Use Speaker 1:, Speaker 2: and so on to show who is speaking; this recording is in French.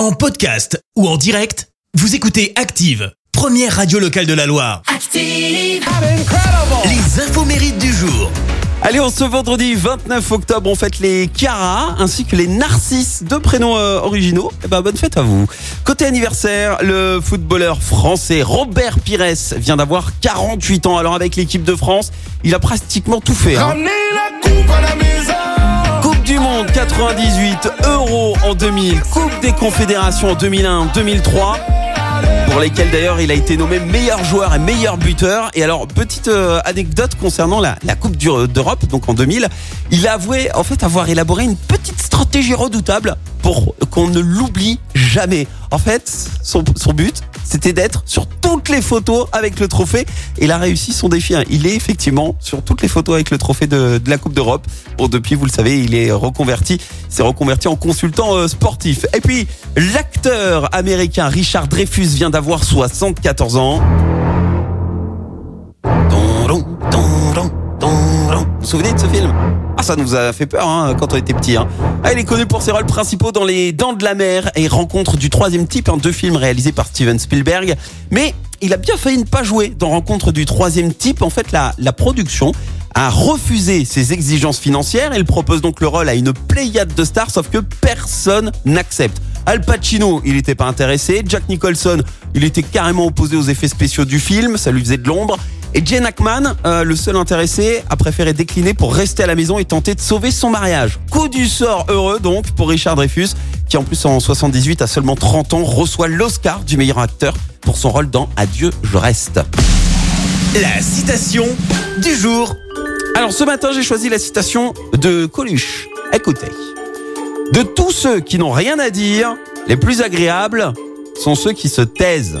Speaker 1: En podcast ou en direct, vous écoutez Active, première radio locale de la Loire.
Speaker 2: Active.
Speaker 1: Les infos mérites du jour.
Speaker 3: Allez, on ce vendredi 29 octobre, on fête les Cara ainsi que les Narcisses, deux prénoms euh, originaux. Eh ben, bonne fête à vous. Côté anniversaire, le footballeur français Robert Pires vient d'avoir 48 ans. Alors avec l'équipe de France, il a pratiquement tout fait. hein. 98, Euro en 2000, Coupe des Confédérations en 2001, 2003 pour lesquels d'ailleurs il a été nommé meilleur joueur et meilleur buteur. Et alors, petite euh, anecdote concernant la, Coupe du- d'Europe, donc en 2000, il a avoué en fait avoir élaboré une petite stratégie redoutable pour qu'on ne l'oublie jamais. En fait, son but, c'était d'être sur toutes les photos avec le trophée. Et il a réussi son défi. hein. Il est effectivement sur toutes les photos avec le trophée de, la Coupe d'Europe. Bon, depuis, vous le savez, il est reconverti. Il s'est reconverti en consultant euh, sportif. Et puis, l'acteur américain Richard Dreyfus vient d'avoir 74 ans. Souvenez de ce film? Ah, ça nous a fait peur hein, quand on était petit. Hein. Ah, il est connu pour ses rôles principaux dans Les Dents de la Mer et Rencontre du troisième type, deux films réalisés par Steven Spielberg. Mais il a bien failli ne pas jouer dans Rencontre du troisième type. En fait, la, production a refusé ses exigences financières. Il propose donc le rôle à une pléiade de stars, sauf que personne n'accepte. Al Pacino, il n'était pas intéressé. Jack Nicholson, il était carrément opposé aux effets spéciaux du film, ça lui faisait de l'ombre. Et Jane Ackman, euh, le seul intéressé, a préféré décliner pour rester à la maison et tenter de sauver son mariage. Coup du sort heureux donc pour Richard Dreyfus, qui en plus en 78 à seulement 30 ans reçoit l'Oscar du meilleur acteur pour son rôle dans Adieu, je reste.
Speaker 1: La citation du jour.
Speaker 3: Alors ce matin, j'ai choisi la citation de Coluche. Écoutez. De tous ceux qui n'ont rien à dire, les plus agréables sont ceux qui se taisent.